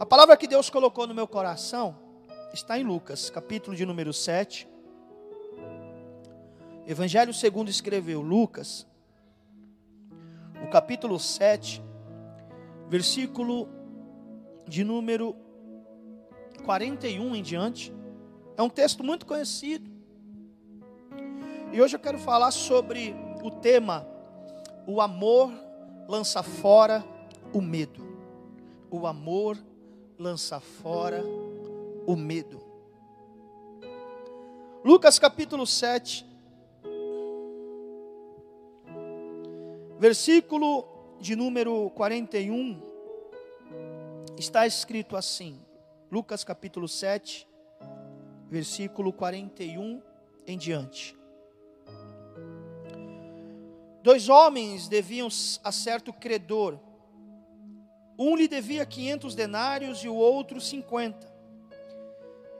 A palavra que Deus colocou no meu coração está em Lucas, capítulo de número 7. Evangelho segundo escreveu Lucas, o capítulo 7, versículo de número 41 em diante. É um texto muito conhecido. E hoje eu quero falar sobre o tema O amor lança fora o medo. O amor lança fora o medo. Lucas capítulo 7, versículo de número 41, está escrito assim: Lucas capítulo 7, versículo 41 em diante. Dois homens deviam a certo credor. Um lhe devia 500 denários e o outro 50.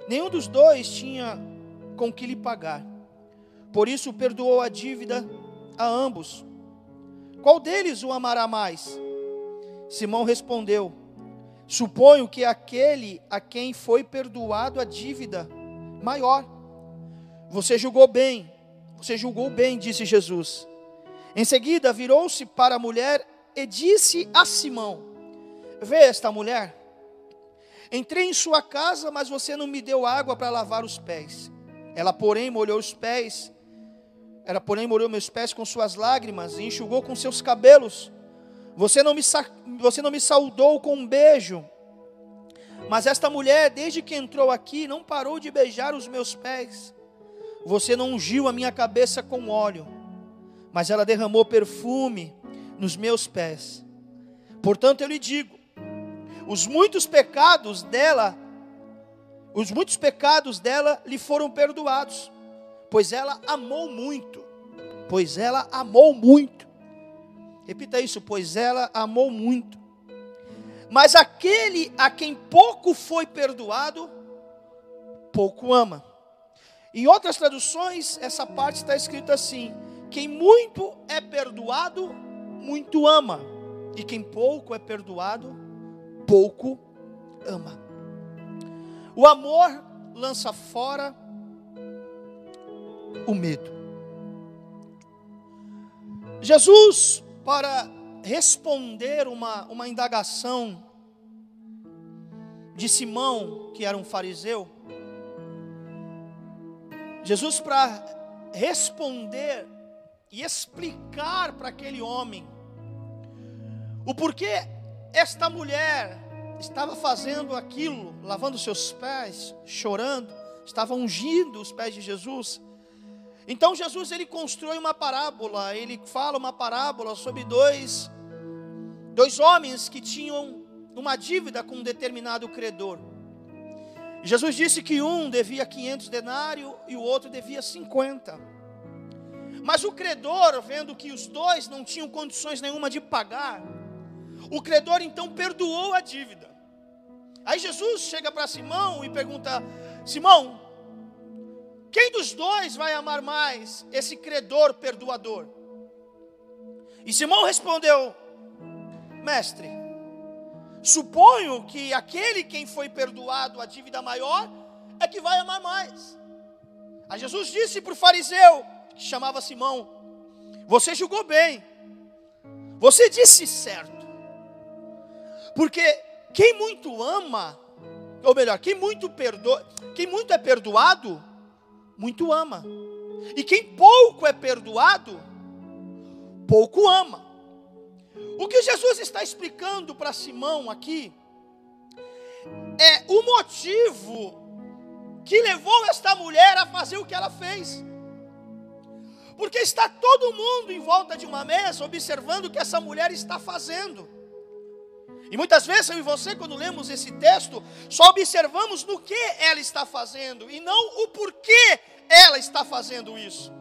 Nenhum dos dois tinha com que lhe pagar. Por isso perdoou a dívida a ambos. Qual deles o amará mais? Simão respondeu: Suponho que aquele a quem foi perdoado a dívida maior. Você julgou bem, você julgou bem, disse Jesus. Em seguida, virou-se para a mulher e disse a Simão: Vê esta mulher. Entrei em sua casa, mas você não me deu água para lavar os pés. Ela, porém, molhou os pés. Ela, porém, molhou meus pés com suas lágrimas e enxugou com seus cabelos. Você não me, você não me saudou com um beijo. Mas esta mulher, desde que entrou aqui, não parou de beijar os meus pés. Você não ungiu a minha cabeça com óleo mas ela derramou perfume nos meus pés. Portanto, eu lhe digo: os muitos pecados dela, os muitos pecados dela lhe foram perdoados, pois ela amou muito. Pois ela amou muito. Repita isso, pois ela amou muito. Mas aquele a quem pouco foi perdoado, pouco ama. Em outras traduções, essa parte está escrita assim: quem muito é perdoado, muito ama. E quem pouco é perdoado, pouco ama. O amor lança fora o medo. Jesus, para responder uma, uma indagação de Simão, que era um fariseu, Jesus, para responder e explicar para aquele homem o porquê esta mulher estava fazendo aquilo, lavando seus pés, chorando, estava ungindo os pés de Jesus. Então Jesus ele constrói uma parábola, ele fala uma parábola sobre dois dois homens que tinham uma dívida com um determinado credor. Jesus disse que um devia 500 denários e o outro devia 50. Mas o credor, vendo que os dois não tinham condições nenhuma de pagar, o credor então perdoou a dívida. Aí Jesus chega para Simão e pergunta: Simão, quem dos dois vai amar mais esse credor perdoador? E Simão respondeu: Mestre, suponho que aquele quem foi perdoado a dívida maior é que vai amar mais. Aí Jesus disse para o fariseu: que chamava Simão: Você julgou bem, você disse certo, porque quem muito ama, ou melhor, quem muito perdoa, quem muito é perdoado, muito ama, e quem pouco é perdoado, pouco ama. O que Jesus está explicando para Simão aqui é o motivo que levou esta mulher a fazer o que ela fez. Porque está todo mundo em volta de uma mesa observando o que essa mulher está fazendo. E muitas vezes eu e você, quando lemos esse texto, só observamos no que ela está fazendo e não o porquê ela está fazendo isso.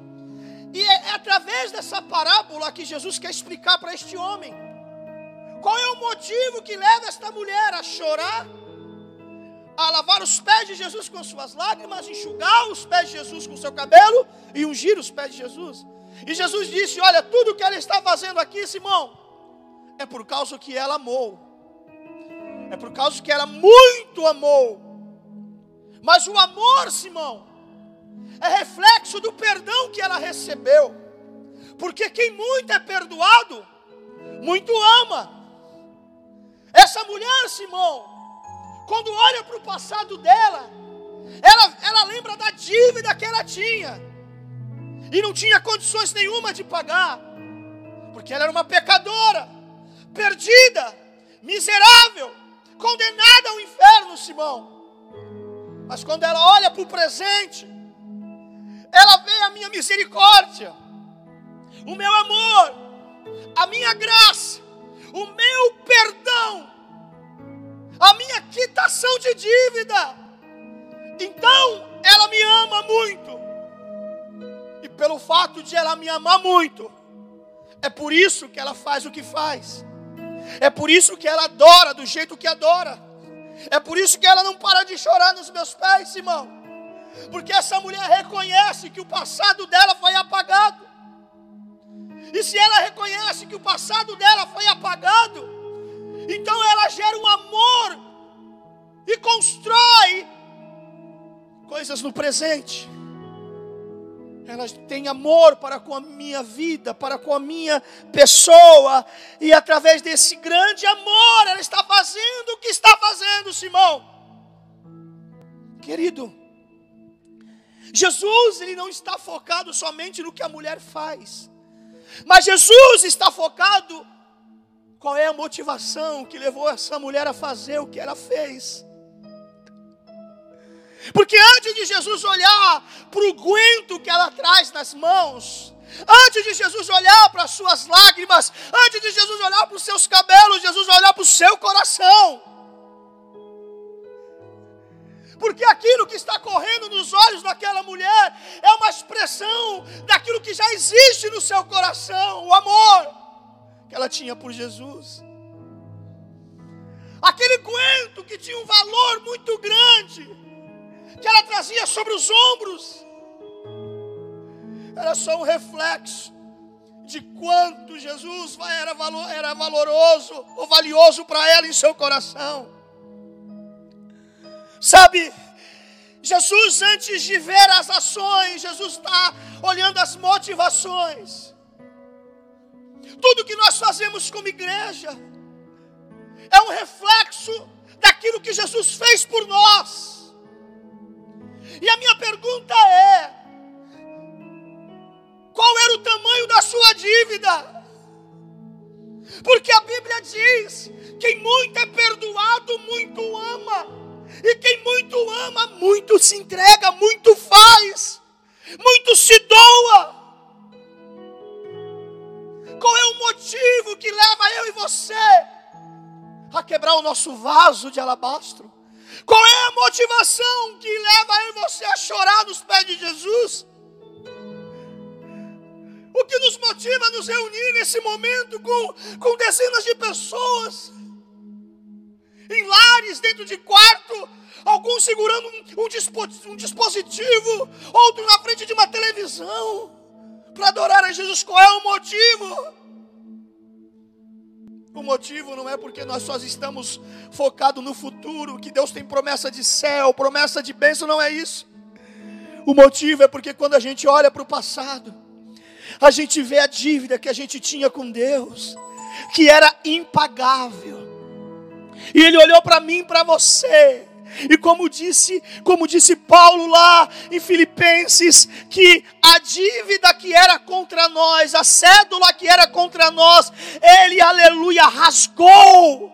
E é, é através dessa parábola que Jesus quer explicar para este homem. Qual é o motivo que leva esta mulher a chorar a lavar os pés de Jesus com suas lágrimas, enxugar os pés de Jesus com seu cabelo e ungir os pés de Jesus. E Jesus disse: Olha, tudo que ela está fazendo aqui, Simão, é por causa que ela amou. É por causa que ela muito amou. Mas o amor, Simão, é reflexo do perdão que ela recebeu. Porque quem muito é perdoado, muito ama. Essa mulher, Simão, quando olha para o passado dela, ela, ela lembra da dívida que ela tinha, e não tinha condições nenhuma de pagar, porque ela era uma pecadora, perdida, miserável, condenada ao inferno, Simão. Mas quando ela olha para o presente, ela vê a minha misericórdia, o meu amor, a minha graça, o meu perdão, a minha quitação de dívida. Então, ela me ama muito. E pelo fato de ela me amar muito, é por isso que ela faz o que faz. É por isso que ela adora do jeito que adora. É por isso que ela não para de chorar nos meus pés, irmão. Porque essa mulher reconhece que o passado dela foi apagado. E se ela reconhece que o passado dela foi apagado, então ela gera um amor e constrói coisas no presente. Ela tem amor para com a minha vida, para com a minha pessoa, e através desse grande amor, ela está fazendo o que está fazendo, Simão. Querido, Jesus, ele não está focado somente no que a mulher faz, mas Jesus está focado qual é a motivação que levou essa mulher a fazer o que ela fez. Porque antes de Jesus olhar para o guento que ela traz nas mãos, antes de Jesus olhar para as suas lágrimas, antes de Jesus olhar para os seus cabelos, Jesus olhar para o seu coração. Porque aquilo que está correndo nos olhos daquela mulher é uma expressão daquilo que já existe no seu coração, o amor que ela tinha por Jesus. Aquele coentro que tinha um valor muito grande, que ela trazia sobre os ombros, era só um reflexo de quanto Jesus era, era valoroso ou valioso para ela em seu coração. Sabe, Jesus, antes de ver as ações, Jesus está olhando as motivações. Tudo que nós fazemos como igreja é um reflexo daquilo que Jesus fez por nós. E a minha pergunta é: qual era o tamanho da sua dívida? Porque a Bíblia diz: quem muito é perdoado, muito ama. E quem muito ama, muito se entrega, muito faz, muito se doa. Qual é o motivo que leva eu e você a quebrar o nosso vaso de alabastro? Qual é a motivação que leva eu e você a chorar nos pés de Jesus? O que nos motiva a nos reunir nesse momento com, com dezenas de pessoas, em lares, dentro de quarto, alguns segurando um, um, um dispositivo, outros na frente de uma televisão para adorar a Jesus. Qual é o motivo? O motivo não é porque nós só estamos focados no futuro, que Deus tem promessa de céu, promessa de bênção, não é isso. O motivo é porque quando a gente olha para o passado, a gente vê a dívida que a gente tinha com Deus, que era impagável. E Ele olhou para mim, para você, e como disse, como disse Paulo lá em Filipenses, que a dívida que era contra nós, a cédula que era contra nós, ele, aleluia, rasgou.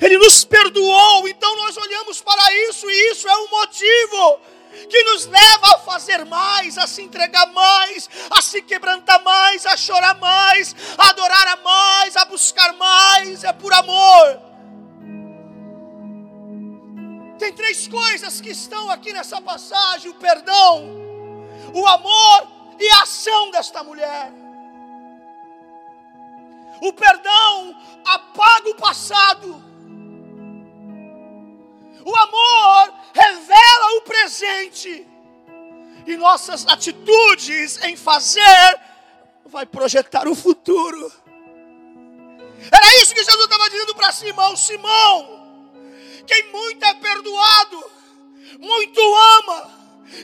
Ele nos perdoou, então nós olhamos para isso e isso é o motivo que nos leva a fazer mais, a se entregar mais, a se quebrantar mais, a chorar mais, a adorar a mais, a buscar mais, é por amor. Tem três coisas que estão aqui nessa passagem: o perdão, o amor e a ação desta mulher. O perdão apaga o passado. O amor revela o presente. E nossas atitudes em fazer vai projetar o futuro. Era isso que Jesus estava dizendo para Simão: Simão, quem muito é perdoado, muito ama,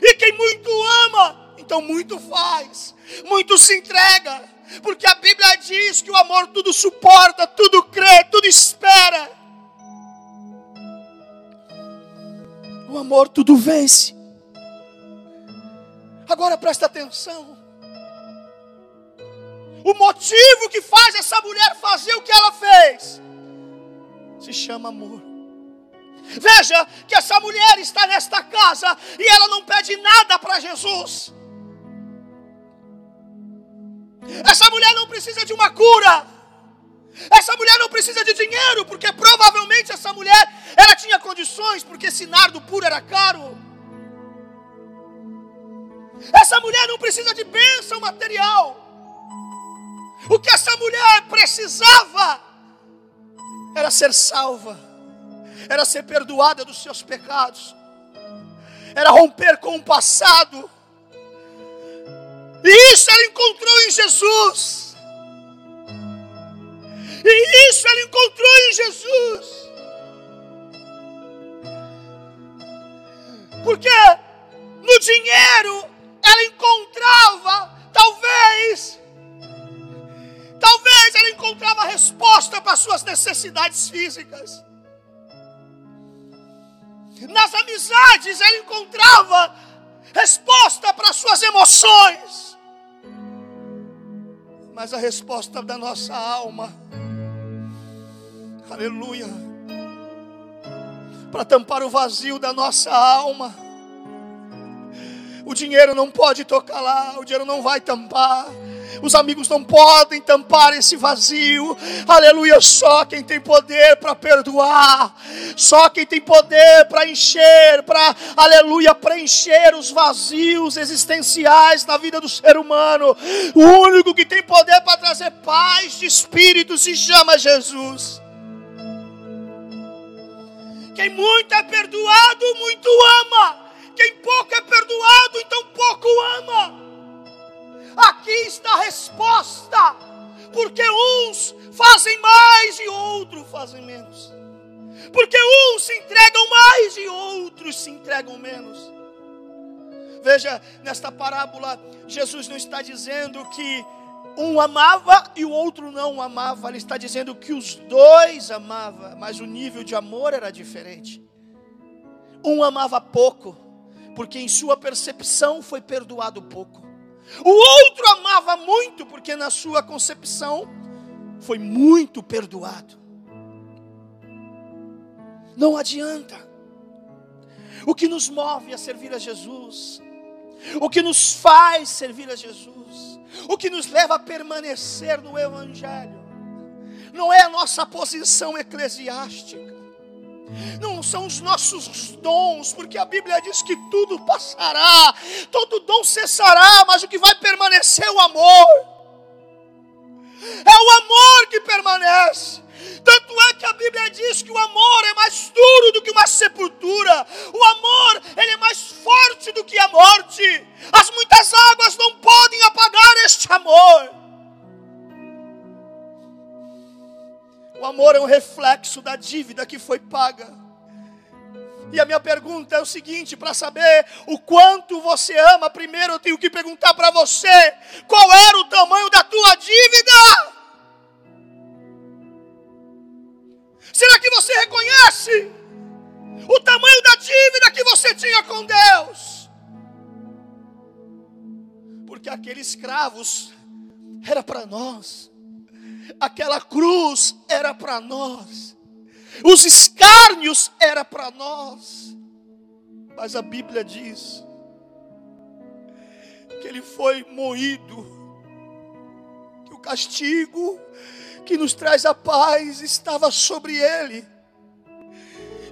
e quem muito ama, então muito faz, muito se entrega, porque a Bíblia diz que o amor tudo suporta, tudo crê, tudo espera. O amor tudo vence. Agora presta atenção. O motivo que faz essa mulher fazer o que ela fez se chama amor. Veja que essa mulher está nesta casa e ela não pede nada para Jesus. Essa mulher não precisa de uma cura. Essa mulher não precisa de dinheiro, porque provavelmente essa mulher ela tinha condições, porque esse nardo puro era caro. Essa mulher não precisa de bênção material. O que essa mulher precisava era ser salva, era ser perdoada dos seus pecados, era romper com o passado. E isso ela encontrou em Jesus. E isso ela encontrou em Jesus. Porque no dinheiro ela encontrava, talvez, talvez ela encontrava resposta para suas necessidades físicas. Nas amizades ela encontrava resposta para suas emoções. Mas a resposta da nossa alma, aleluia, para tampar o vazio da nossa alma, o dinheiro não pode tocar lá, o dinheiro não vai tampar. Os amigos não podem tampar esse vazio. Aleluia, só quem tem poder para perdoar, só quem tem poder para encher, para aleluia, preencher os vazios existenciais na vida do ser humano. O único que tem poder para trazer paz de espírito se chama Jesus. Quem muito é perdoado, muito ama. Quem pouco é perdoado, então pouco ama. Aqui está a resposta. Porque uns fazem mais e outros fazem menos. Porque uns se entregam mais e outros se entregam menos. Veja, nesta parábola, Jesus não está dizendo que um amava e o outro não amava. Ele está dizendo que os dois amavam, mas o nível de amor era diferente. Um amava pouco, porque em sua percepção foi perdoado pouco. O outro amava muito, porque na sua concepção foi muito perdoado. Não adianta. O que nos move a servir a Jesus, o que nos faz servir a Jesus, o que nos leva a permanecer no Evangelho, não é a nossa posição eclesiástica, não são os nossos dons, porque a Bíblia diz que tudo passará, todo dom cessará, mas o que vai permanecer é o amor. É o amor que permanece. Tanto é que a Bíblia diz que o amor é mais duro do que uma sepultura. O amor, ele é mais forte do que a morte. As muitas águas não podem apagar este amor. O amor é um reflexo da dívida que foi paga. E a minha pergunta é o seguinte: para saber o quanto você ama, primeiro eu tenho que perguntar para você: qual era o tamanho da tua dívida? Será que você reconhece o tamanho da dívida que você tinha com Deus? Porque aqueles escravos era para nós aquela cruz era para nós, os escárnios era para nós, mas a Bíblia diz que ele foi moído, que o castigo que nos traz a paz estava sobre ele,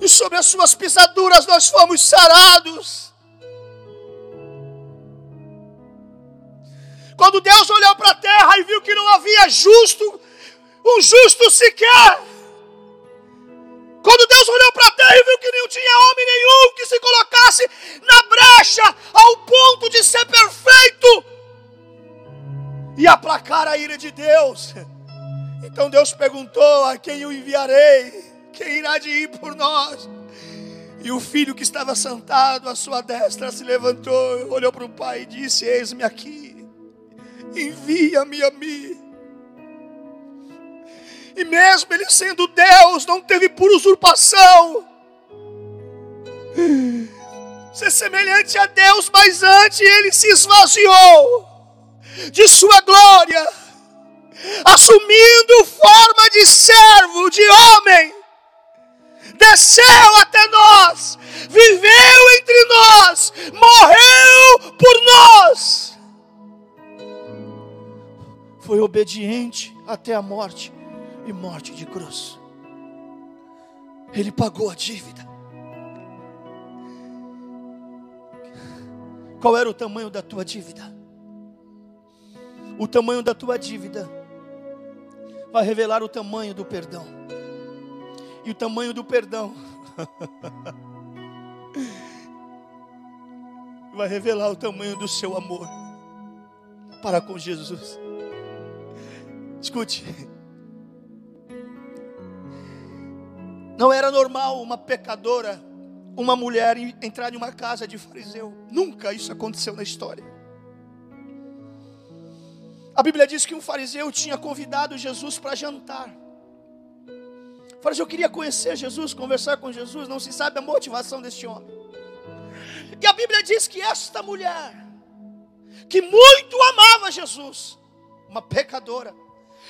e sobre as suas pisaduras nós fomos sarados. Quando Deus olhou para a terra e viu que não havia justo, um justo sequer. Quando Deus olhou para a terra e viu que não tinha homem nenhum que se colocasse na brecha ao ponto de ser perfeito e aplacar a ira de Deus. Então Deus perguntou: A quem eu enviarei? Quem irá de ir por nós? E o filho que estava sentado à sua destra se levantou, olhou para o pai e disse: Eis-me aqui, envia-me a mim. E mesmo ele sendo Deus, não teve por usurpação. Ser semelhante a Deus, mas antes ele se esvaziou de sua glória, assumindo forma de servo, de homem, desceu até nós, viveu entre nós, morreu por nós, foi obediente até a morte e morte de cruz. Ele pagou a dívida. Qual era o tamanho da tua dívida? O tamanho da tua dívida vai revelar o tamanho do perdão. E o tamanho do perdão vai revelar o tamanho do seu amor para com Jesus. Escute. Não era normal uma pecadora uma mulher entrar em uma casa de fariseu. Nunca isso aconteceu na história. A Bíblia diz que um fariseu tinha convidado Jesus para jantar. O fariseu queria conhecer Jesus, conversar com Jesus, não se sabe a motivação deste homem. E a Bíblia diz que esta mulher, que muito amava Jesus, uma pecadora,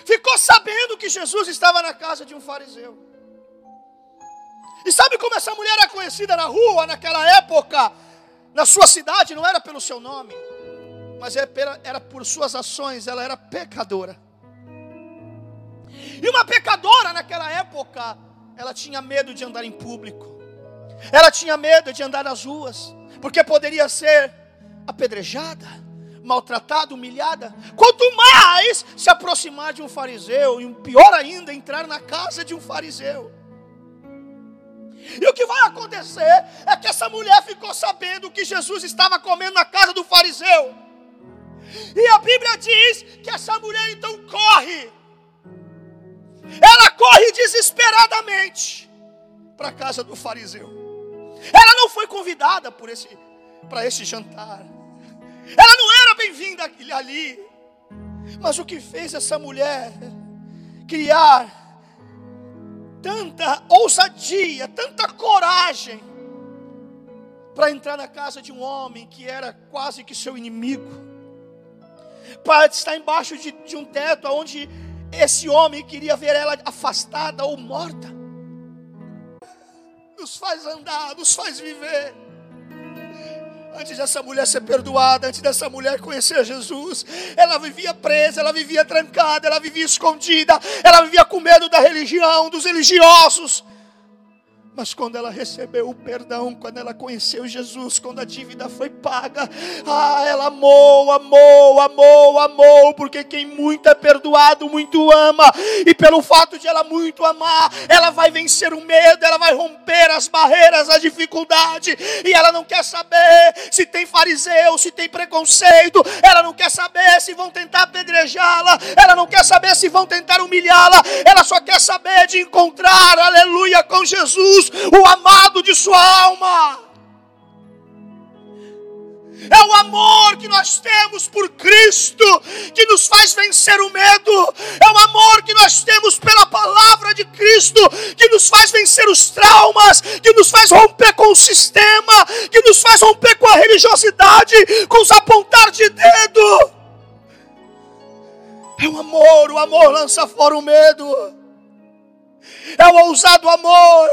ficou sabendo que Jesus estava na casa de um fariseu. E sabe como essa mulher era conhecida na rua naquela época? Na sua cidade, não era pelo seu nome, mas era por suas ações, ela era pecadora. E uma pecadora naquela época, ela tinha medo de andar em público, ela tinha medo de andar nas ruas, porque poderia ser apedrejada, maltratada, humilhada. Quanto mais se aproximar de um fariseu, e pior ainda, entrar na casa de um fariseu. E o que vai acontecer é que essa mulher ficou sabendo que Jesus estava comendo na casa do fariseu. E a Bíblia diz que essa mulher então corre. Ela corre desesperadamente para a casa do fariseu. Ela não foi convidada por esse para esse jantar. Ela não era bem-vinda ali. Mas o que fez essa mulher criar tanta ousadia, tanta coragem para entrar na casa de um homem que era quase que seu inimigo, para estar embaixo de, de um teto onde esse homem queria ver ela afastada ou morta. Nos faz andar, nos faz viver antes dessa mulher ser perdoada, antes dessa mulher conhecer Jesus, ela vivia presa, ela vivia trancada, ela vivia escondida, ela vivia com medo da religião, dos religiosos. Mas quando ela recebeu o perdão, quando ela conheceu Jesus, quando a dívida foi paga, ah, ela amou, amou, amou, amou, porque quem muito é perdoado, muito ama, e pelo fato de ela muito amar, ela vai vencer o medo, ela vai romper as barreiras, a dificuldade, e ela não quer saber se tem fariseu, se tem preconceito, ela não quer saber se vão tentar apedrejá-la, ela não quer saber se vão tentar humilhá-la, ela só quer saber de encontrar, aleluia, com Jesus o amado de sua alma. É o amor que nós temos por Cristo que nos faz vencer o medo. É o amor que nós temos pela palavra de Cristo que nos faz vencer os traumas, que nos faz romper com o sistema, que nos faz romper com a religiosidade, com os apontar de dedo. É o amor, o amor lança fora o medo. É o ousado amor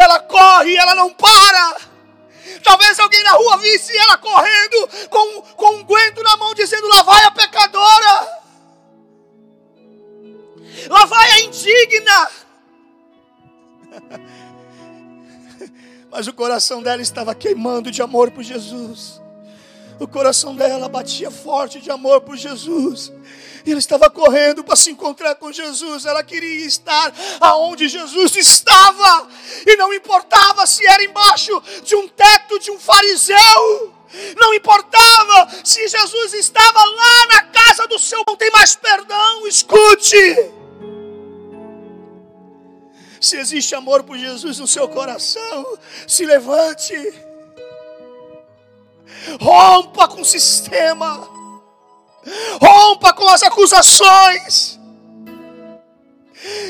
ela corre, ela não para. Talvez alguém na rua visse ela correndo com, com um guento na mão, dizendo: Lá vai a pecadora, lá vai a indigna. Mas o coração dela estava queimando de amor por Jesus. O coração dela batia forte de amor por Jesus. E ela estava correndo para se encontrar com Jesus. Ela queria estar aonde Jesus estava. E não importava se era embaixo de um teto de um fariseu. Não importava se Jesus estava lá na casa do seu, não tem mais perdão, escute. Se existe amor por Jesus no seu coração, se levante. Rompa com o sistema. Rompa com as acusações.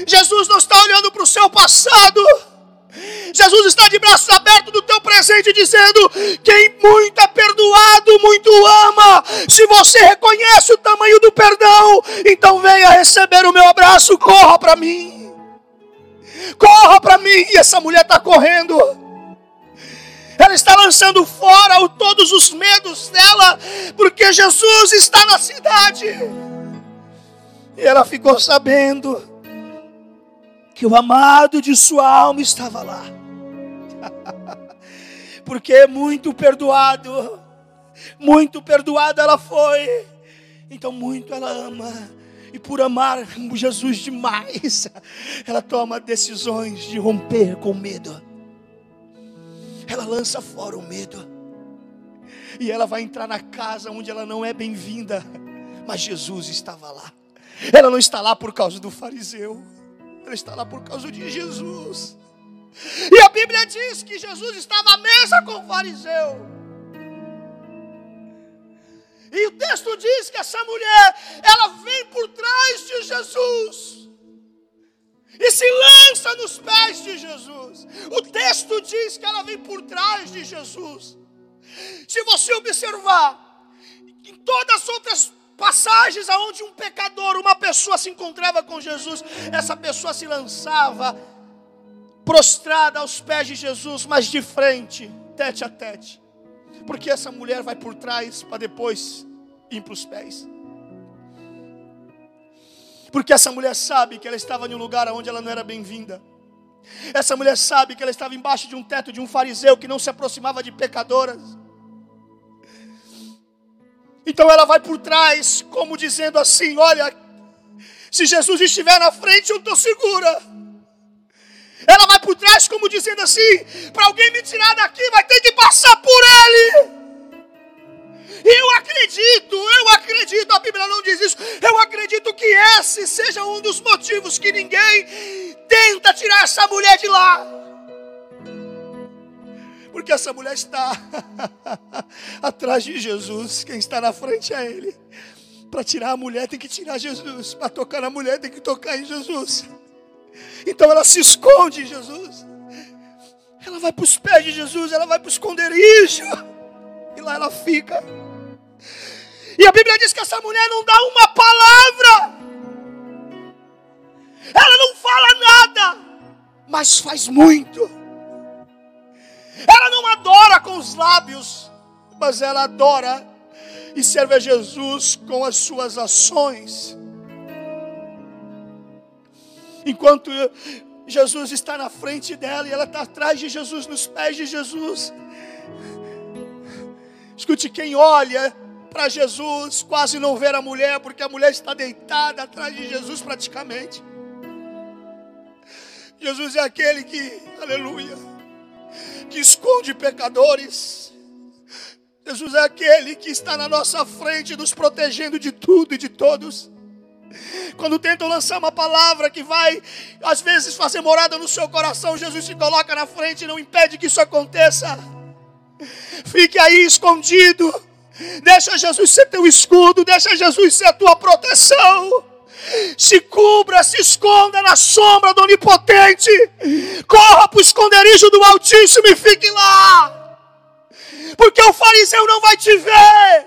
Jesus não está olhando para o seu passado. Jesus está de braços abertos do teu presente, dizendo: Quem muito é perdoado, muito ama. Se você reconhece o tamanho do perdão, então venha receber o meu abraço, corra para mim. Corra para mim. E essa mulher está correndo. Ela está lançando fora todos os medos dela, porque Jesus está na cidade. E ela ficou sabendo que o amado de sua alma estava lá. Porque é muito perdoado, muito perdoada ela foi. Então muito ela ama. E por amar Jesus demais, ela toma decisões de romper com medo. Ela lança fora o medo. E ela vai entrar na casa onde ela não é bem-vinda. Mas Jesus estava lá. Ela não está lá por causa do fariseu ela está lá por causa de Jesus. E a Bíblia diz que Jesus estava à mesa com o fariseu. E o texto diz que essa mulher, ela vem por trás de Jesus. E se lança nos pés de Jesus. O texto diz que ela vem por trás de Jesus. Se você observar, em todas as outras passagens aonde um pecador, uma pessoa se encontrava com Jesus, essa pessoa se lançava prostrada aos pés de Jesus, mas de frente, tete a tete. Porque essa mulher vai por trás para depois ir para os pés. Porque essa mulher sabe que ela estava em um lugar onde ela não era bem-vinda. Essa mulher sabe que ela estava embaixo de um teto de um fariseu que não se aproximava de pecadoras. Então ela vai por trás, como dizendo assim: Olha, se Jesus estiver na frente, eu estou segura. Ela vai por trás, como dizendo assim: Para alguém me tirar daqui, vai ter que passar por ele. Eu acredito, eu acredito, a Bíblia não diz isso. Eu acredito que esse seja um dos motivos que ninguém tenta tirar essa mulher de lá. Porque essa mulher está atrás de Jesus. Quem está na frente é Ele. Para tirar a mulher tem que tirar Jesus. Para tocar na mulher tem que tocar em Jesus. Então ela se esconde em Jesus. Ela vai para os pés de Jesus, ela vai para o esconderijo. E lá ela fica. E a Bíblia diz que essa mulher não dá uma palavra. Ela não fala nada, mas faz muito. Ela não adora com os lábios, mas ela adora e serve a Jesus com as suas ações. Enquanto Jesus está na frente dela e ela está atrás de Jesus, nos pés de Jesus. Escute, quem olha para Jesus quase não vê a mulher, porque a mulher está deitada atrás de Jesus praticamente. Jesus é aquele que, aleluia, que esconde pecadores. Jesus é aquele que está na nossa frente, nos protegendo de tudo e de todos. Quando tentam lançar uma palavra que vai, às vezes, fazer morada no seu coração, Jesus se coloca na frente e não impede que isso aconteça. Fique aí escondido. Deixa Jesus ser teu escudo, deixa Jesus ser a tua proteção se cubra, se esconda na sombra do Onipotente, corra para o esconderijo do Altíssimo e fique lá, porque o fariseu não vai te ver,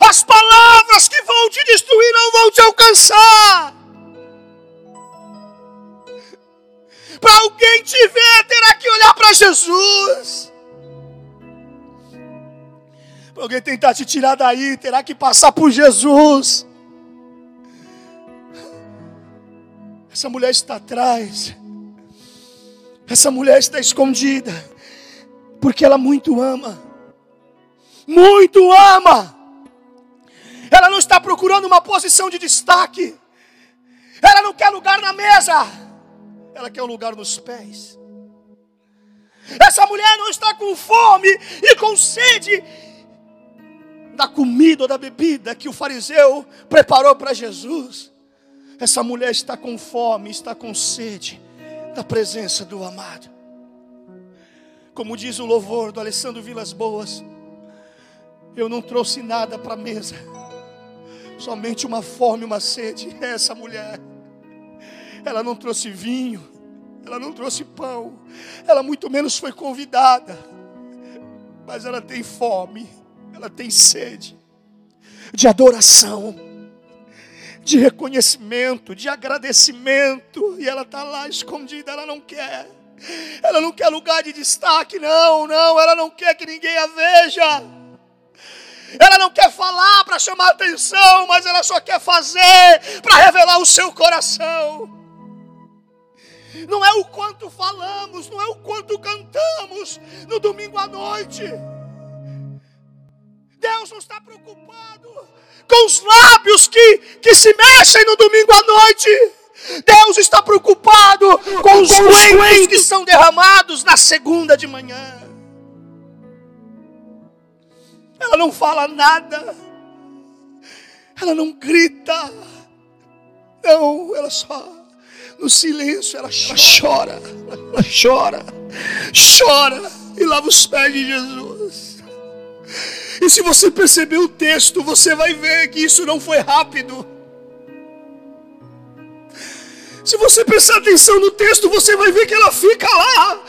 as palavras que vão te destruir não vão te alcançar. Para alguém te ver, terá que olhar para Jesus. Alguém tentar te tirar daí, terá que passar por Jesus. Essa mulher está atrás. Essa mulher está escondida. Porque ela muito ama. Muito ama. Ela não está procurando uma posição de destaque. Ela não quer lugar na mesa. Ela quer um lugar nos pés. Essa mulher não está com fome e com sede da comida ou da bebida que o fariseu preparou para Jesus. Essa mulher está com fome, está com sede da presença do amado. Como diz o louvor do Alessandro Vilas Boas, eu não trouxe nada para a mesa, somente uma fome, uma sede. É essa mulher, ela não trouxe vinho, ela não trouxe pão, ela muito menos foi convidada, mas ela tem fome, ela tem sede de adoração, de reconhecimento, de agradecimento, e ela está lá escondida, ela não quer. Ela não quer lugar de destaque, não, não, ela não quer que ninguém a veja. Ela não quer falar para chamar atenção, mas ela só quer fazer para revelar o seu coração. Não é o quanto falamos, não é o quanto cantamos no domingo à noite. Deus não está preocupado com os lábios que, que se mexem no domingo à noite. Deus está preocupado com os coelhos que são derramados na segunda de manhã. Ela não fala nada. Ela não grita. Não, ela só no silêncio ela chora, ela chora, chora e lava os pés de Jesus. E se você perceber o texto, você vai ver que isso não foi rápido. Se você prestar atenção no texto, você vai ver que ela fica lá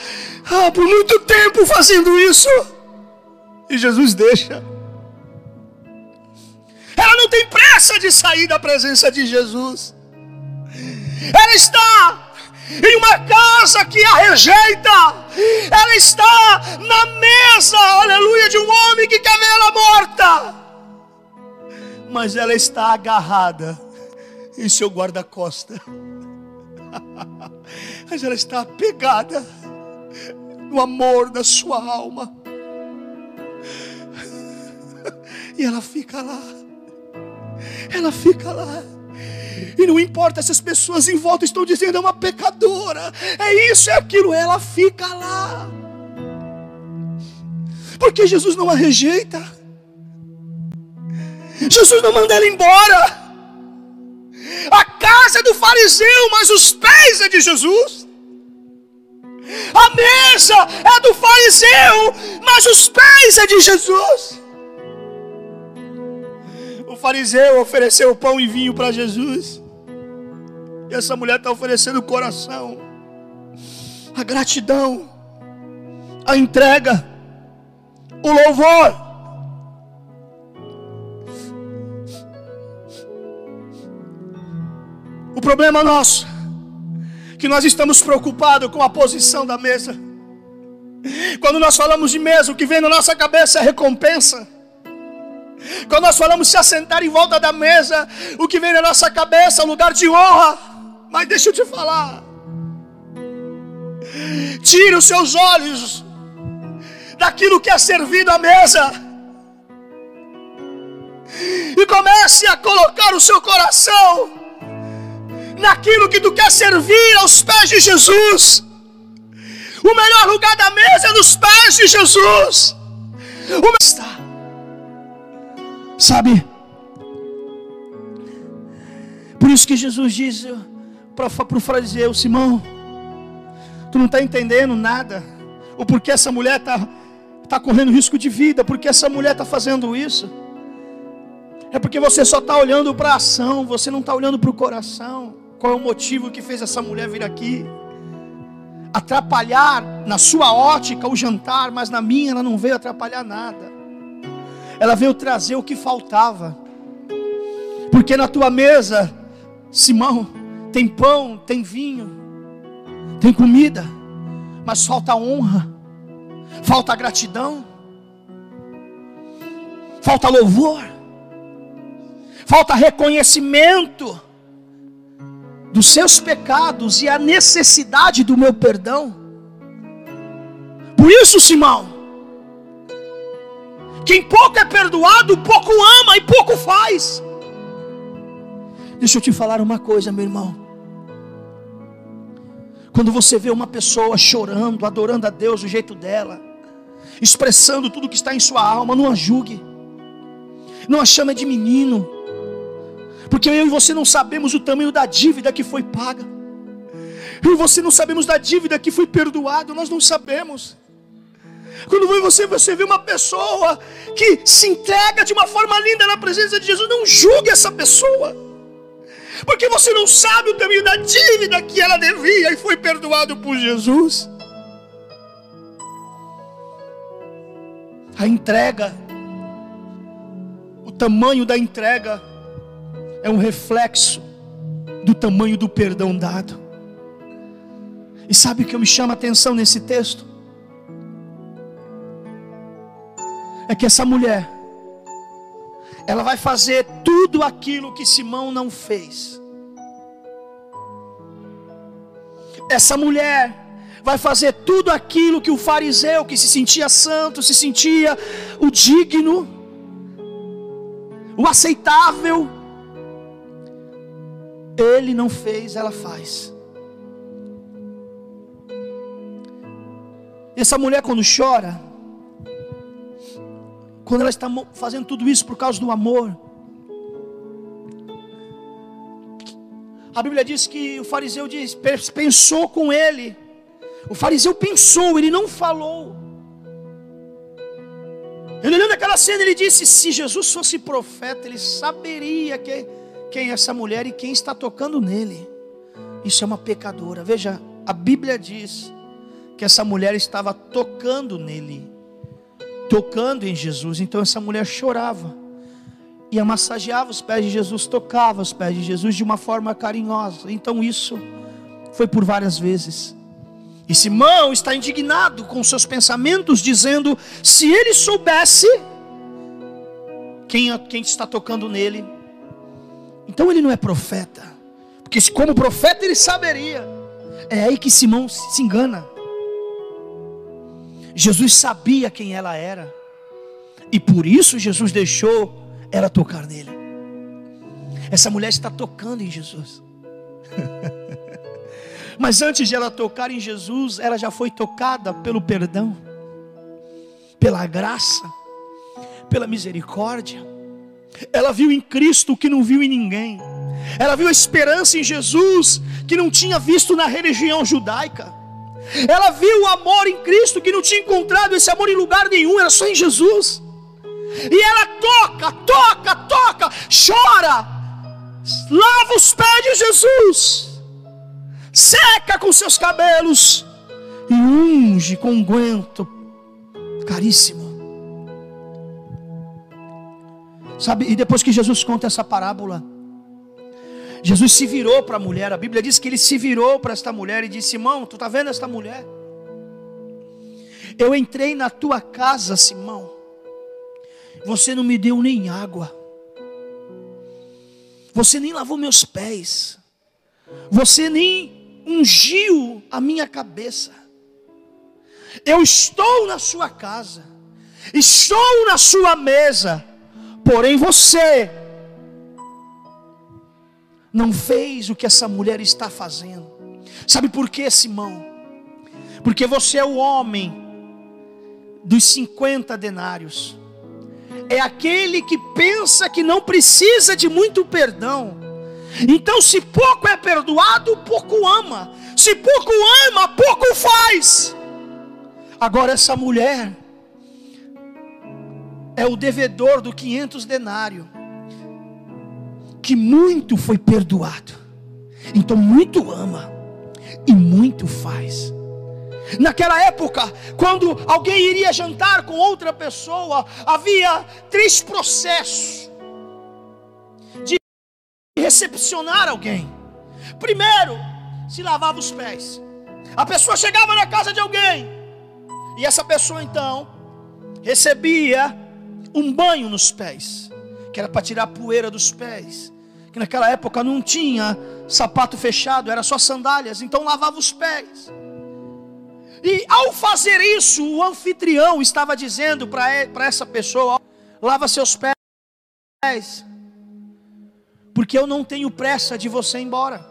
ah, por muito tempo fazendo isso. E Jesus deixa. Ela não tem pressa de sair da presença de Jesus. Ela está em uma casa que a rejeita. Ela está na mesa, aleluia, de um homem que quer ver ela morta. Mas ela está agarrada em seu guarda-costa. Mas ela está apegada no amor da sua alma. E ela fica lá. Ela fica lá. E não importa se as pessoas em volta estão dizendo é uma pecadora, é isso, é aquilo, ela fica lá. Porque Jesus não a rejeita. Jesus não manda ela embora. A casa é do fariseu, mas os pés é de Jesus. A mesa é do fariseu, mas os pés é de Jesus. O fariseu ofereceu pão e vinho para Jesus. E essa mulher está oferecendo o coração, a gratidão, a entrega, o louvor. O problema nosso, que nós estamos preocupados com a posição da mesa. Quando nós falamos de mesa, o que vem na nossa cabeça é recompensa. Quando nós falamos se assentar em volta da mesa, o que vem na nossa cabeça é lugar de honra. Mas deixa eu te falar. Tire os seus olhos daquilo que é servido à mesa. E comece a colocar o seu coração naquilo que tu quer servir aos pés de Jesus. O melhor lugar da mesa é nos pés de Jesus. O está Sabe? Por isso que Jesus diz para o fariseu: Simão, tu não está entendendo nada. O porquê essa mulher está tá correndo risco de vida, porque essa mulher está fazendo isso. É porque você só está olhando para a ação, você não está olhando para o coração. Qual é o motivo que fez essa mulher vir aqui? Atrapalhar na sua ótica o jantar, mas na minha ela não veio atrapalhar nada ela veio trazer o que faltava. Porque na tua mesa, Simão, tem pão, tem vinho, tem comida, mas falta honra, falta gratidão, falta louvor, falta reconhecimento dos seus pecados e a necessidade do meu perdão. Por isso, Simão, quem pouco é perdoado, pouco ama e pouco faz. Deixa eu te falar uma coisa, meu irmão. Quando você vê uma pessoa chorando, adorando a Deus do jeito dela, expressando tudo que está em sua alma, não a julgue. não a chama de menino, porque eu e você não sabemos o tamanho da dívida que foi paga, eu e você não sabemos da dívida que foi perdoado, nós não sabemos. Quando você, você vê uma pessoa que se entrega de uma forma linda na presença de Jesus, não julgue essa pessoa. Porque você não sabe o tamanho da dívida que ela devia e foi perdoado por Jesus. A entrega, o tamanho da entrega é um reflexo do tamanho do perdão dado. E sabe o que me chama a atenção nesse texto? É que essa mulher, ela vai fazer tudo aquilo que Simão não fez. Essa mulher vai fazer tudo aquilo que o fariseu, que se sentia santo, se sentia o digno, o aceitável, ele não fez, ela faz. E essa mulher, quando chora, quando ela está fazendo tudo isso por causa do amor, a Bíblia diz que o fariseu diz, pensou com ele. O fariseu pensou, ele não falou. Ele olhando aquela cena, ele disse: se Jesus fosse profeta, ele saberia que, quem é essa mulher e quem está tocando nele. Isso é uma pecadora. Veja, a Bíblia diz que essa mulher estava tocando nele, tocando em Jesus. Então essa mulher chorava ia massageava os pés de Jesus, tocava os pés de Jesus de uma forma carinhosa. Então isso foi por várias vezes. E Simão está indignado com seus pensamentos, dizendo: se ele soubesse quem, quem está tocando nele, então ele não é profeta, porque como profeta ele saberia. É aí que Simão se engana. Jesus sabia quem ela era, e por isso Jesus deixou ela tocar nele. Essa mulher está tocando em Jesus. Mas antes de ela tocar em Jesus, ela já foi tocada pelo perdão, pela graça, pela misericórdia. Ela viu em Cristo o que não viu em ninguém. Ela viu a esperança em Jesus que não tinha visto na religião judaica. Ela viu o amor em Cristo que não tinha encontrado esse amor em lugar nenhum, era só em Jesus. E ela toca, toca, toca, chora, lava os pés de Jesus, seca com seus cabelos e unge com unguento caríssimo. Sabe, e depois que Jesus conta essa parábola, Jesus se virou para a mulher. A Bíblia diz que ele se virou para esta mulher e disse: Simão, tu está vendo esta mulher? Eu entrei na tua casa, Simão, você não me deu nem água. Você nem lavou meus pés. Você nem ungiu a minha cabeça. Eu estou na sua casa. Estou na sua mesa. Porém você não fez o que essa mulher está fazendo. Sabe por quê, Simão? Porque você é o homem dos 50 denários é aquele que pensa que não precisa de muito perdão. Então, se pouco é perdoado, pouco ama. Se pouco ama, pouco faz. Agora, essa mulher é o devedor do 500 denário, que muito foi perdoado. Então, muito ama e muito faz. Naquela época, quando alguém iria jantar com outra pessoa, havia três processos de recepcionar alguém. Primeiro, se lavava os pés. A pessoa chegava na casa de alguém, e essa pessoa então recebia um banho nos pés, que era para tirar a poeira dos pés. Que naquela época não tinha sapato fechado, era só sandálias, então lavava os pés. E ao fazer isso, o anfitrião estava dizendo para essa pessoa: lava seus pés, porque eu não tenho pressa de você ir embora.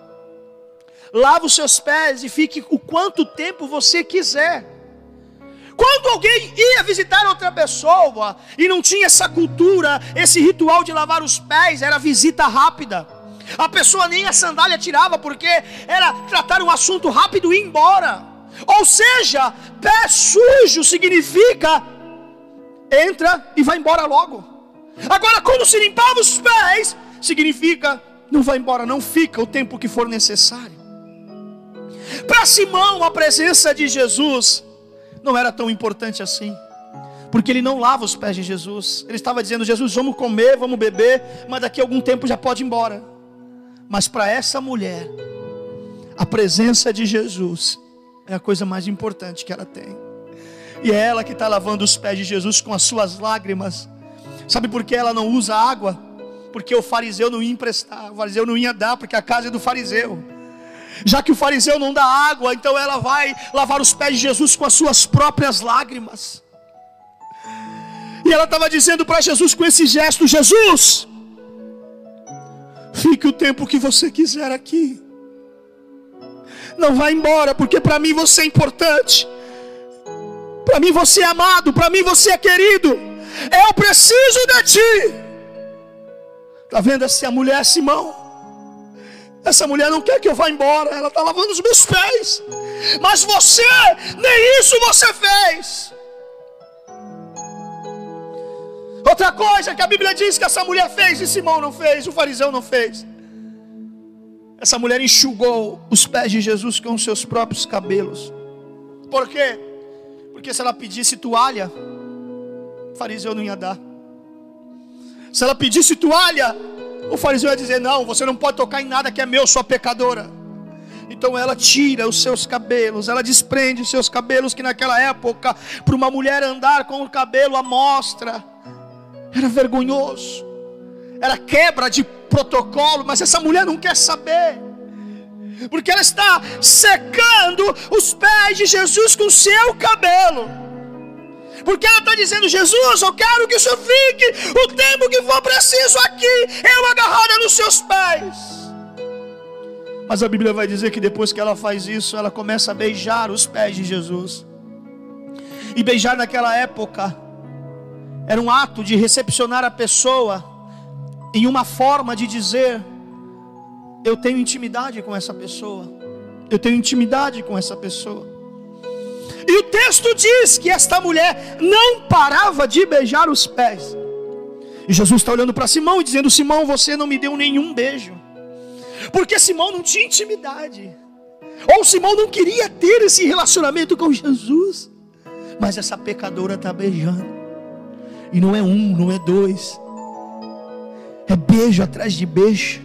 Lava os seus pés e fique o quanto tempo você quiser. Quando alguém ia visitar outra pessoa e não tinha essa cultura, esse ritual de lavar os pés, era visita rápida. A pessoa nem a sandália tirava, porque era tratar um assunto rápido e ir embora. Ou seja, pé sujo significa entra e vai embora logo. Agora, quando se limpava os pés, significa não vai embora, não fica o tempo que for necessário. Para Simão, a presença de Jesus não era tão importante assim, porque ele não lava os pés de Jesus. Ele estava dizendo: Jesus, vamos comer, vamos beber, mas daqui a algum tempo já pode ir embora. Mas para essa mulher, a presença de Jesus é a coisa mais importante que ela tem. E é ela que está lavando os pés de Jesus com as suas lágrimas. Sabe por que ela não usa água? Porque o fariseu não ia emprestar, o fariseu não ia dar, porque a casa é do fariseu. Já que o fariseu não dá água, então ela vai lavar os pés de Jesus com as suas próprias lágrimas. E ela estava dizendo para Jesus com esse gesto: Jesus, fique o tempo que você quiser aqui. Não vá embora, porque para mim você é importante. Para mim você é amado, para mim você é querido. Eu preciso de ti. Está vendo essa mulher, Simão? Essa mulher não quer que eu vá embora, ela está lavando os meus pés. Mas você, nem isso você fez. Outra coisa que a Bíblia diz que essa mulher fez e Simão não fez, o fariseu não fez. Essa mulher enxugou os pés de Jesus com os seus próprios cabelos. Por quê? Porque se ela pedisse toalha, o fariseu não ia dar. Se ela pedisse toalha, o fariseu ia dizer: Não, você não pode tocar em nada que é meu, sua pecadora. Então ela tira os seus cabelos, ela desprende os seus cabelos, que naquela época, para uma mulher andar com o cabelo à mostra, era vergonhoso, era quebra de protocolo, mas essa mulher não quer saber, porque ela está secando os pés de Jesus com o seu cabelo. Porque ela está dizendo: Jesus, eu quero que o Senhor fique o tempo que for preciso aqui, eu agarrada nos seus pés. Mas a Bíblia vai dizer que depois que ela faz isso, ela começa a beijar os pés de Jesus. E beijar naquela época era um ato de recepcionar a pessoa em uma forma de dizer: Eu tenho intimidade com essa pessoa. Eu tenho intimidade com essa pessoa. E o texto diz que esta mulher não parava de beijar os pés. E Jesus está olhando para Simão e dizendo: Simão, você não me deu nenhum beijo. Porque Simão não tinha intimidade. Ou Simão não queria ter esse relacionamento com Jesus. Mas essa pecadora está beijando. E não é um, não é dois. É beijo atrás de beijo.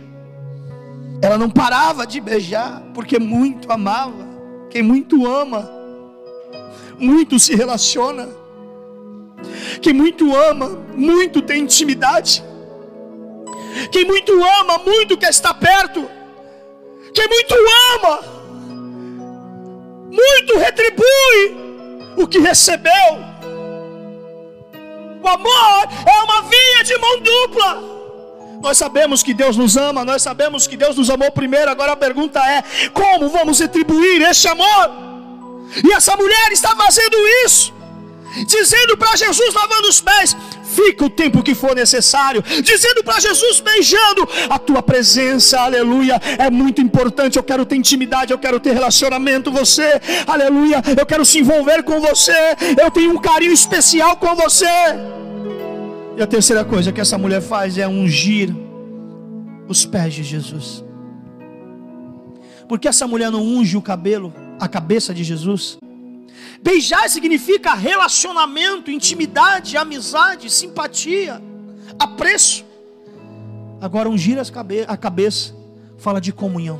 Ela não parava de beijar, porque muito amava. Quem muito ama, muito se relaciona, quem muito ama, muito tem intimidade, quem muito ama, muito quer estar perto, quem muito ama, muito retribui o que recebeu. O amor é uma via de mão dupla. Nós sabemos que Deus nos ama, nós sabemos que Deus nos amou primeiro. Agora a pergunta é: como vamos retribuir esse amor? E essa mulher está fazendo isso, dizendo para Jesus, lavando os pés: fica o tempo que for necessário, dizendo para Jesus, beijando, a tua presença, aleluia, é muito importante. Eu quero ter intimidade, eu quero ter relacionamento com você, aleluia, eu quero se envolver com você, eu tenho um carinho especial com você. E a terceira coisa que essa mulher faz é ungir os pés de Jesus. Porque essa mulher não unge o cabelo? A cabeça de Jesus. Beijar significa relacionamento, intimidade, amizade, simpatia, apreço. Agora, ungir a cabeça fala de comunhão.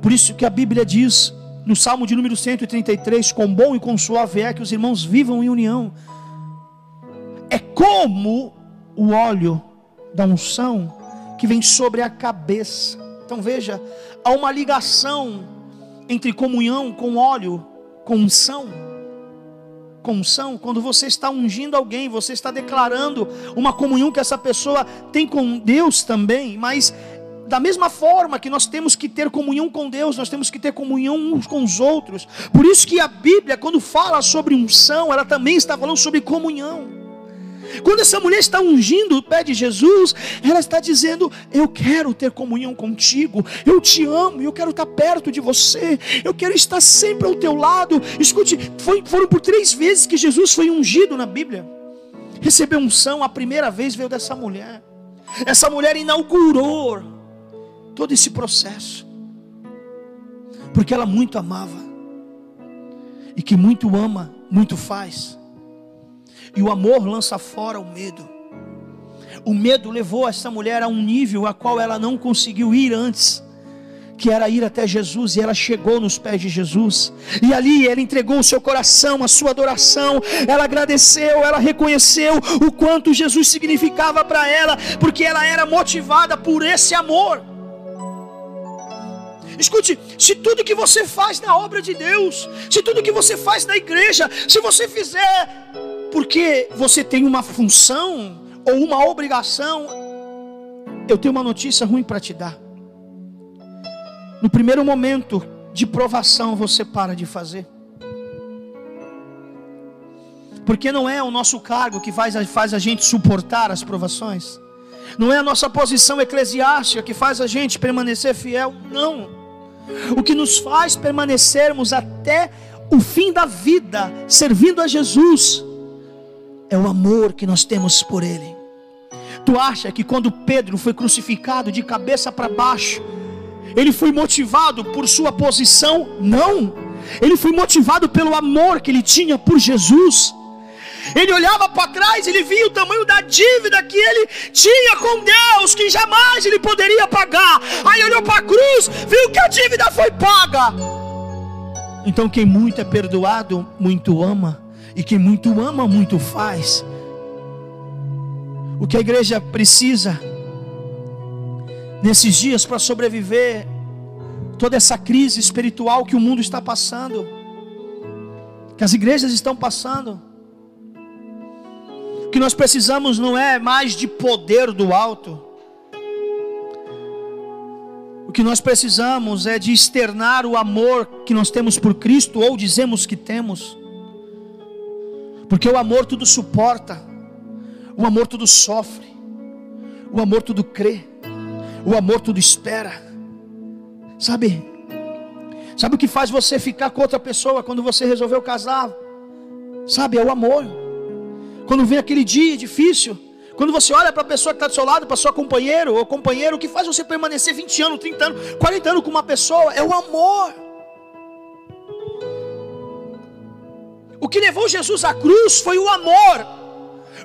Por isso que a Bíblia diz no Salmo de número 133: com bom e com suave é que os irmãos vivam em união. É como o óleo da unção que vem sobre a cabeça. Então veja, há uma ligação entre comunhão com óleo, com unção. Com unção, quando você está ungindo alguém, você está declarando uma comunhão que essa pessoa tem com Deus também, mas da mesma forma que nós temos que ter comunhão com Deus, nós temos que ter comunhão uns com os outros. Por isso que a Bíblia, quando fala sobre unção, ela também está falando sobre comunhão. Quando essa mulher está ungindo o pé de Jesus, ela está dizendo: Eu quero ter comunhão contigo, eu te amo, eu quero estar perto de você, eu quero estar sempre ao teu lado. Escute, foi, foram por três vezes que Jesus foi ungido na Bíblia. Recebeu unção, a primeira vez veio dessa mulher. Essa mulher inaugurou todo esse processo, porque ela muito amava, e que muito ama, muito faz. E o amor lança fora o medo. O medo levou essa mulher a um nível a qual ela não conseguiu ir antes, que era ir até Jesus, e ela chegou nos pés de Jesus, e ali ela entregou o seu coração, a sua adoração, ela agradeceu, ela reconheceu o quanto Jesus significava para ela, porque ela era motivada por esse amor. Escute, se tudo que você faz na obra de Deus, se tudo que você faz na igreja, se você fizer porque você tem uma função ou uma obrigação, eu tenho uma notícia ruim para te dar. No primeiro momento de provação, você para de fazer. Porque não é o nosso cargo que faz, faz a gente suportar as provações. Não é a nossa posição eclesiástica que faz a gente permanecer fiel. Não. O que nos faz permanecermos até o fim da vida, servindo a Jesus, é o amor que nós temos por Ele. Tu acha que quando Pedro foi crucificado de cabeça para baixo, ele foi motivado por sua posição? Não. Ele foi motivado pelo amor que ele tinha por Jesus. Ele olhava para trás, ele via o tamanho da dívida que ele tinha com Deus, que jamais ele poderia pagar. Aí olhou para a cruz, viu que a dívida foi paga. Então, quem muito é perdoado, muito ama. E quem muito ama, muito faz. O que a igreja precisa nesses dias para sobreviver toda essa crise espiritual que o mundo está passando, que as igrejas estão passando. O que nós precisamos não é mais de poder do alto. O que nós precisamos é de externar o amor que nós temos por Cristo ou dizemos que temos. Porque o amor tudo suporta, o amor tudo sofre, o amor tudo crê, o amor tudo espera. Sabe? Sabe o que faz você ficar com outra pessoa quando você resolveu casar? Sabe, é o amor. Quando vem aquele dia difícil, quando você olha para a pessoa que está do seu lado, para sua companheiro ou companheiro, o que faz você permanecer 20 anos, 30 anos, 40 anos com uma pessoa é o amor. Que levou Jesus à cruz foi o amor.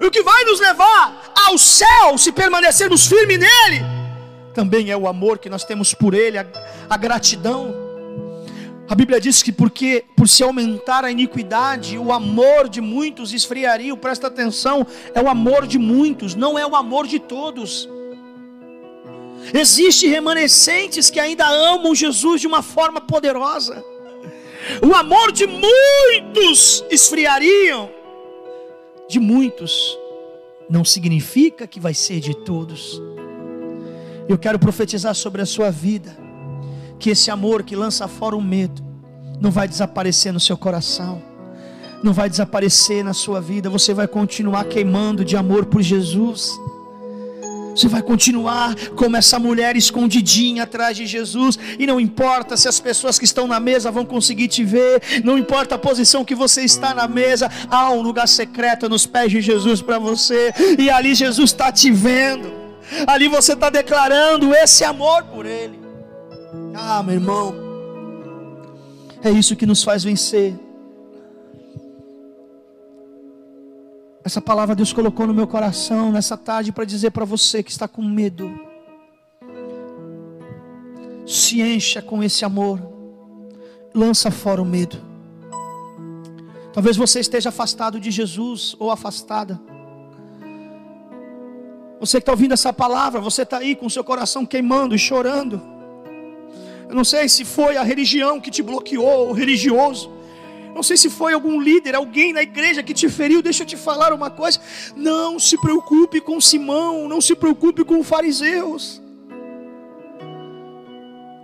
O que vai nos levar ao céu, se permanecermos firmes nele, também é o amor que nós temos por ele, a, a gratidão. A Bíblia diz que porque por se aumentar a iniquidade, o amor de muitos esfriaria. Presta atenção, é o amor de muitos, não é o amor de todos. Existem remanescentes que ainda amam Jesus de uma forma poderosa o amor de muitos esfriariam, de muitos, não significa que vai ser de todos. Eu quero profetizar sobre a sua vida, que esse amor que lança fora o medo, não vai desaparecer no seu coração, não vai desaparecer na sua vida, você vai continuar queimando de amor por Jesus. Você vai continuar como essa mulher escondidinha atrás de Jesus, e não importa se as pessoas que estão na mesa vão conseguir te ver, não importa a posição que você está na mesa, há um lugar secreto nos pés de Jesus para você, e ali Jesus está te vendo, ali você está declarando esse amor por Ele. Ah, meu irmão, é isso que nos faz vencer. Essa palavra Deus colocou no meu coração nessa tarde para dizer para você que está com medo. Se encha com esse amor. Lança fora o medo. Talvez você esteja afastado de Jesus ou afastada. Você que está ouvindo essa palavra, você está aí com seu coração queimando e chorando. Eu não sei se foi a religião que te bloqueou, o religioso. Não sei se foi algum líder, alguém na igreja que te feriu. Deixa eu te falar uma coisa. Não se preocupe com Simão, não se preocupe com os fariseus.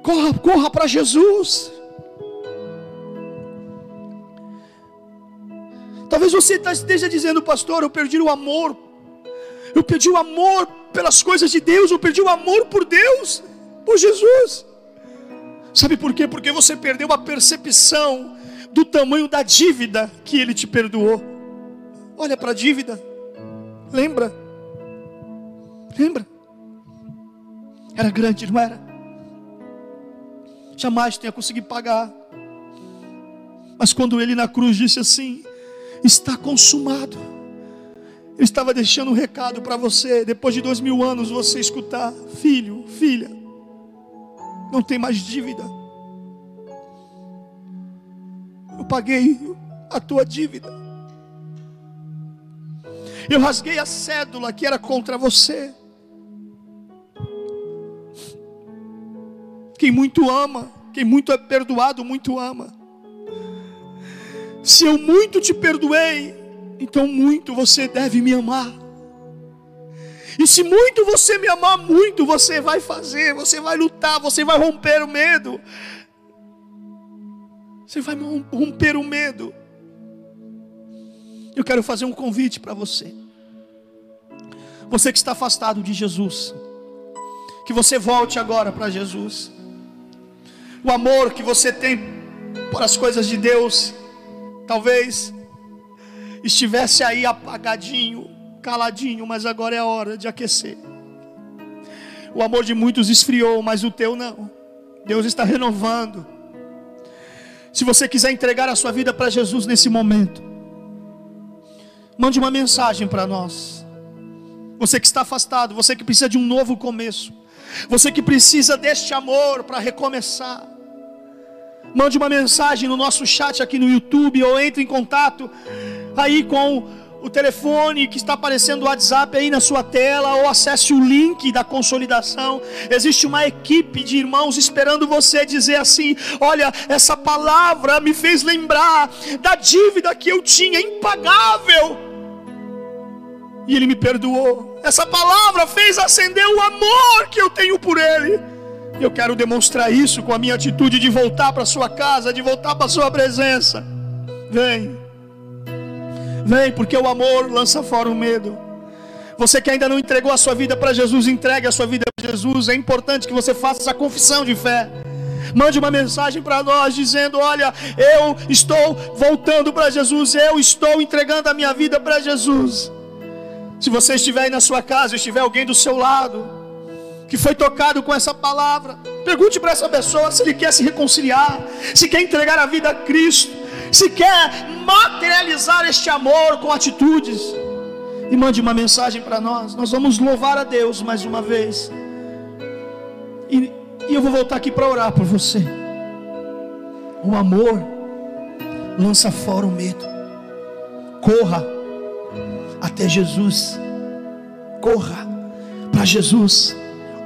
Corra, corra para Jesus. Talvez você tá, esteja dizendo, pastor, eu perdi o amor. Eu perdi o amor pelas coisas de Deus, eu perdi o amor por Deus, por Jesus. Sabe por quê? Porque você perdeu a percepção do tamanho da dívida que Ele te perdoou. Olha para a dívida, lembra? Lembra? Era grande, não era? Jamais tenha conseguido pagar. Mas quando ele na cruz disse assim: Está consumado. Ele estava deixando um recado para você, depois de dois mil anos, você escutar: Filho, filha, não tem mais dívida. Eu paguei a tua dívida. Eu rasguei a cédula que era contra você. Quem muito ama, quem muito é perdoado, muito ama. Se eu muito te perdoei, então muito você deve me amar. E se muito você me amar, muito você vai fazer, você vai lutar, você vai romper o medo. Você vai romper o medo. Eu quero fazer um convite para você. Você que está afastado de Jesus, que você volte agora para Jesus o amor que você tem por as coisas de Deus, talvez estivesse aí apagadinho, caladinho, mas agora é a hora de aquecer. O amor de muitos esfriou, mas o teu não. Deus está renovando. Se você quiser entregar a sua vida para Jesus nesse momento, mande uma mensagem para nós. Você que está afastado, você que precisa de um novo começo, você que precisa deste amor para recomeçar. Mande uma mensagem no nosso chat aqui no YouTube ou entre em contato aí com o telefone que está aparecendo o WhatsApp aí na sua tela ou acesse o link da consolidação. Existe uma equipe de irmãos esperando você dizer assim: "Olha, essa palavra me fez lembrar da dívida que eu tinha impagável. E ele me perdoou. Essa palavra fez acender o amor que eu tenho por ele." Eu quero demonstrar isso com a minha atitude de voltar para sua casa, de voltar para sua presença. Vem. Vem, porque o amor lança fora o medo. Você que ainda não entregou a sua vida para Jesus, entregue a sua vida para Jesus. É importante que você faça essa confissão de fé. Mande uma mensagem para nós dizendo: Olha, eu estou voltando para Jesus, eu estou entregando a minha vida para Jesus. Se você estiver aí na sua casa, estiver alguém do seu lado, que foi tocado com essa palavra. Pergunte para essa pessoa se ele quer se reconciliar, se quer entregar a vida a Cristo, se quer materializar este amor com atitudes. E mande uma mensagem para nós. Nós vamos louvar a Deus mais uma vez. E, e eu vou voltar aqui para orar por você. O amor lança fora o medo. Corra até Jesus. Corra para Jesus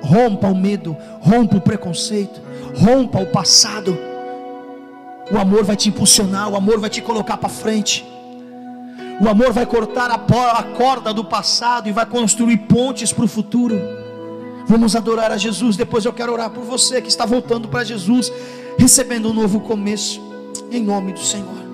rompa o medo, rompa o preconceito, rompa o passado. O amor vai te impulsionar, o amor vai te colocar para frente. O amor vai cortar a corda do passado e vai construir pontes para o futuro. Vamos adorar a Jesus. Depois eu quero orar por você que está voltando para Jesus, recebendo um novo começo, em nome do Senhor.